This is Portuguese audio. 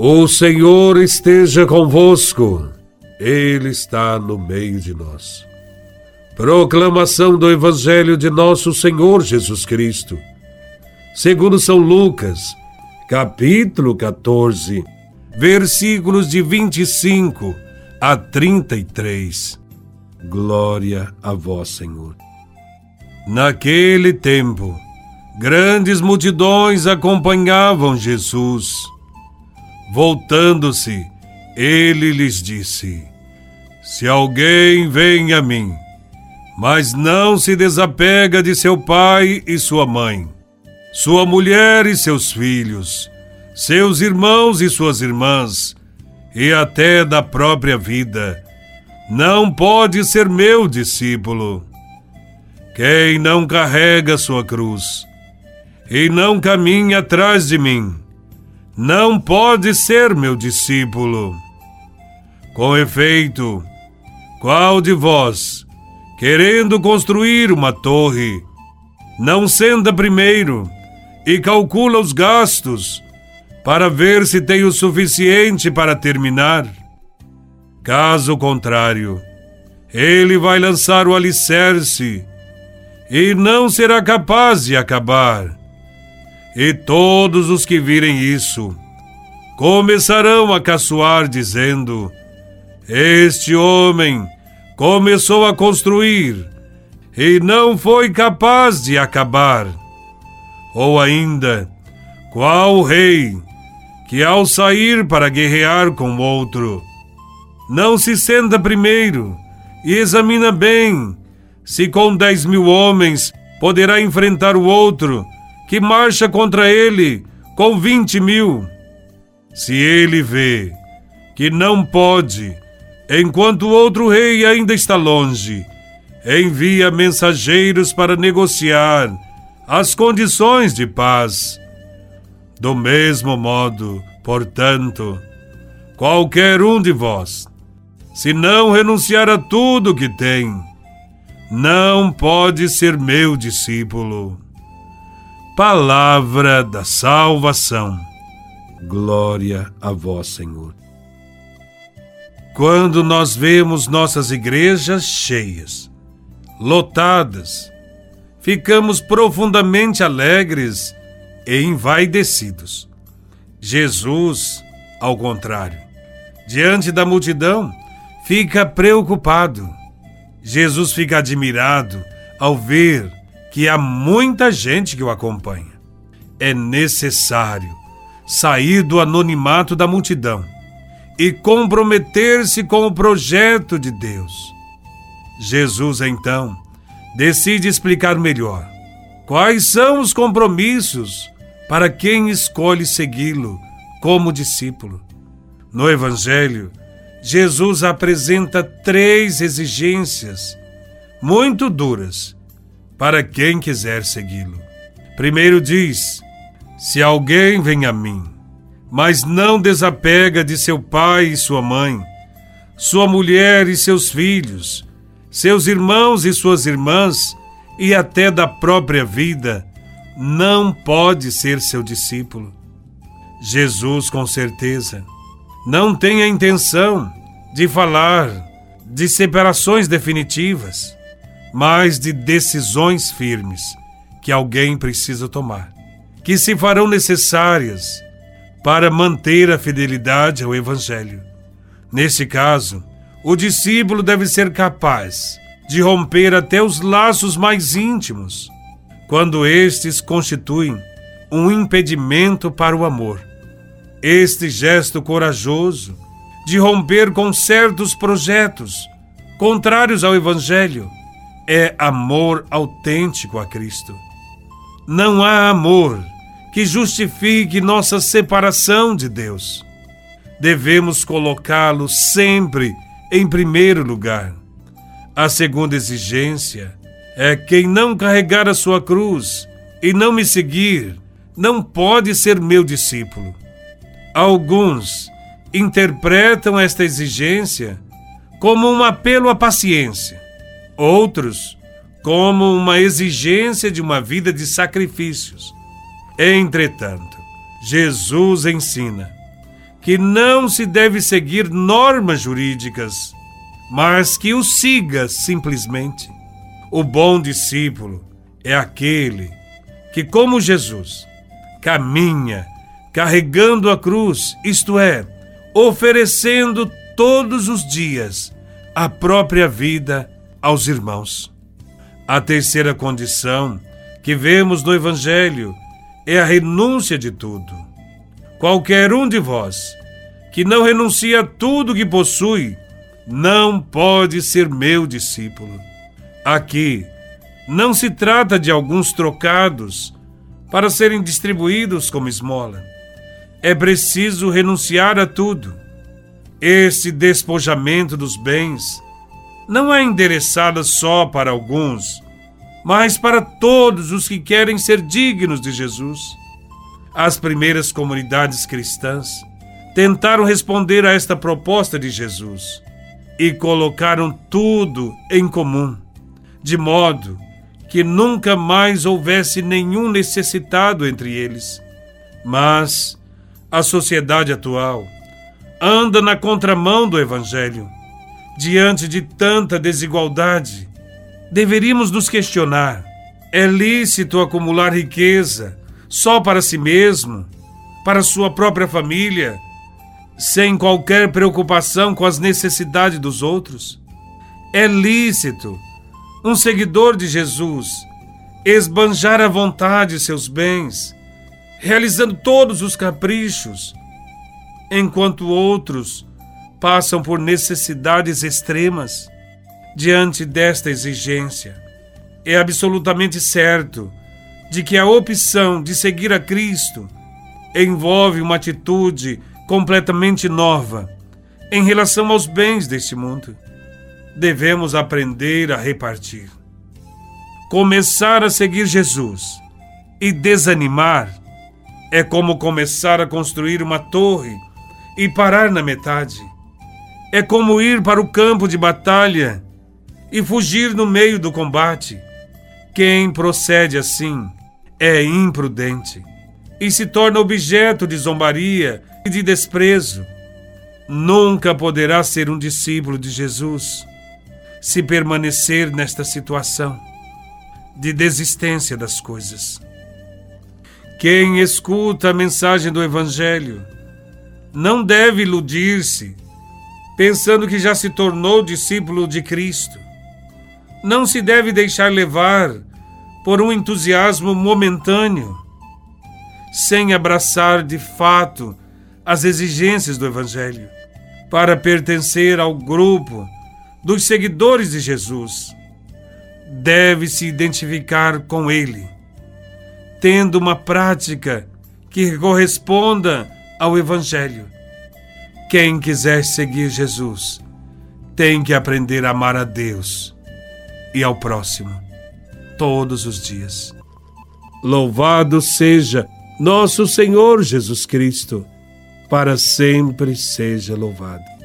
O Senhor esteja convosco, Ele está no meio de nós. Proclamação do Evangelho de Nosso Senhor Jesus Cristo, segundo São Lucas, capítulo 14, versículos de 25 a 33. Glória a Vós, Senhor. Naquele tempo, grandes multidões acompanhavam Jesus Voltando-se, ele lhes disse: Se alguém vem a mim, mas não se desapega de seu pai e sua mãe, sua mulher e seus filhos, seus irmãos e suas irmãs, e até da própria vida, não pode ser meu discípulo. Quem não carrega sua cruz e não caminha atrás de mim, não pode ser meu discípulo. Com efeito, qual de vós, querendo construir uma torre, não senta primeiro e calcula os gastos para ver se tem o suficiente para terminar? Caso contrário, ele vai lançar o alicerce e não será capaz de acabar. E todos os que virem isso começarão a caçoar, dizendo: Este homem começou a construir e não foi capaz de acabar. Ou ainda, qual rei que, ao sair para guerrear com outro, não se senta primeiro e examina bem se com dez mil homens poderá enfrentar o outro que marcha contra ele com vinte mil. Se ele vê que não pode, enquanto o outro rei ainda está longe, envia mensageiros para negociar as condições de paz. Do mesmo modo, portanto, qualquer um de vós, se não renunciar a tudo que tem, não pode ser meu discípulo. Palavra da salvação. Glória a vós, Senhor. Quando nós vemos nossas igrejas cheias, lotadas, ficamos profundamente alegres e envaidecidos. Jesus, ao contrário, diante da multidão, fica preocupado. Jesus fica admirado ao ver que há muita gente que o acompanha. É necessário sair do anonimato da multidão e comprometer-se com o projeto de Deus. Jesus, então, decide explicar melhor quais são os compromissos para quem escolhe segui-lo como discípulo. No Evangelho, Jesus apresenta três exigências muito duras para quem quiser segui-lo. Primeiro diz: Se alguém vem a mim, mas não desapega de seu pai e sua mãe, sua mulher e seus filhos, seus irmãos e suas irmãs, e até da própria vida, não pode ser seu discípulo. Jesus, com certeza, não tem a intenção de falar de separações definitivas mas de decisões firmes que alguém precisa tomar, que se farão necessárias para manter a fidelidade ao Evangelho. Nesse caso, o discípulo deve ser capaz de romper até os laços mais íntimos, quando estes constituem um impedimento para o amor. Este gesto corajoso de romper com certos projetos contrários ao Evangelho é amor autêntico a Cristo. Não há amor que justifique nossa separação de Deus. Devemos colocá-lo sempre em primeiro lugar. A segunda exigência é quem não carregar a sua cruz e não me seguir, não pode ser meu discípulo. Alguns interpretam esta exigência como um apelo à paciência outros como uma exigência de uma vida de sacrifícios. Entretanto, Jesus ensina: que não se deve seguir normas jurídicas, mas que o siga simplesmente. O bom discípulo é aquele que, como Jesus, caminha carregando a cruz, isto é, oferecendo todos os dias a própria vida aos irmãos. A terceira condição que vemos no Evangelho é a renúncia de tudo. Qualquer um de vós que não renuncia a tudo que possui, não pode ser meu discípulo. Aqui não se trata de alguns trocados para serem distribuídos como esmola. É preciso renunciar a tudo. Esse despojamento dos bens não é endereçado só para alguns, mas para todos os que querem ser dignos de Jesus. As primeiras comunidades cristãs tentaram responder a esta proposta de Jesus e colocaram tudo em comum, de modo que nunca mais houvesse nenhum necessitado entre eles. Mas a sociedade atual anda na contramão do Evangelho. Diante de tanta desigualdade, deveríamos nos questionar: é lícito acumular riqueza só para si mesmo, para sua própria família? sem qualquer preocupação com as necessidades dos outros? É lícito um seguidor de Jesus esbanjar à vontade seus bens, realizando todos os caprichos, enquanto outros passam por necessidades extremas. Diante desta exigência, é absolutamente certo de que a opção de seguir a Cristo envolve uma atitude completamente nova em relação aos bens deste mundo. Devemos aprender a repartir. Começar a seguir Jesus e desanimar é como começar a construir uma torre e parar na metade. É como ir para o campo de batalha e fugir no meio do combate. Quem procede assim é imprudente e se torna objeto de zombaria e de desprezo. Nunca poderá ser um discípulo de Jesus se permanecer nesta situação de desistência das coisas. Quem escuta a mensagem do Evangelho não deve iludir-se pensando que já se tornou discípulo de Cristo. Não se deve deixar levar por um entusiasmo momentâneo sem abraçar de fato as exigências do Evangelho, para pertencer ao grupo dos seguidores de Jesus. Deve se identificar com ele, tendo uma prática que corresponda ao Evangelho. Quem quiser seguir Jesus tem que aprender a amar a Deus e ao próximo todos os dias. Louvado seja nosso Senhor Jesus Cristo, para sempre seja louvado.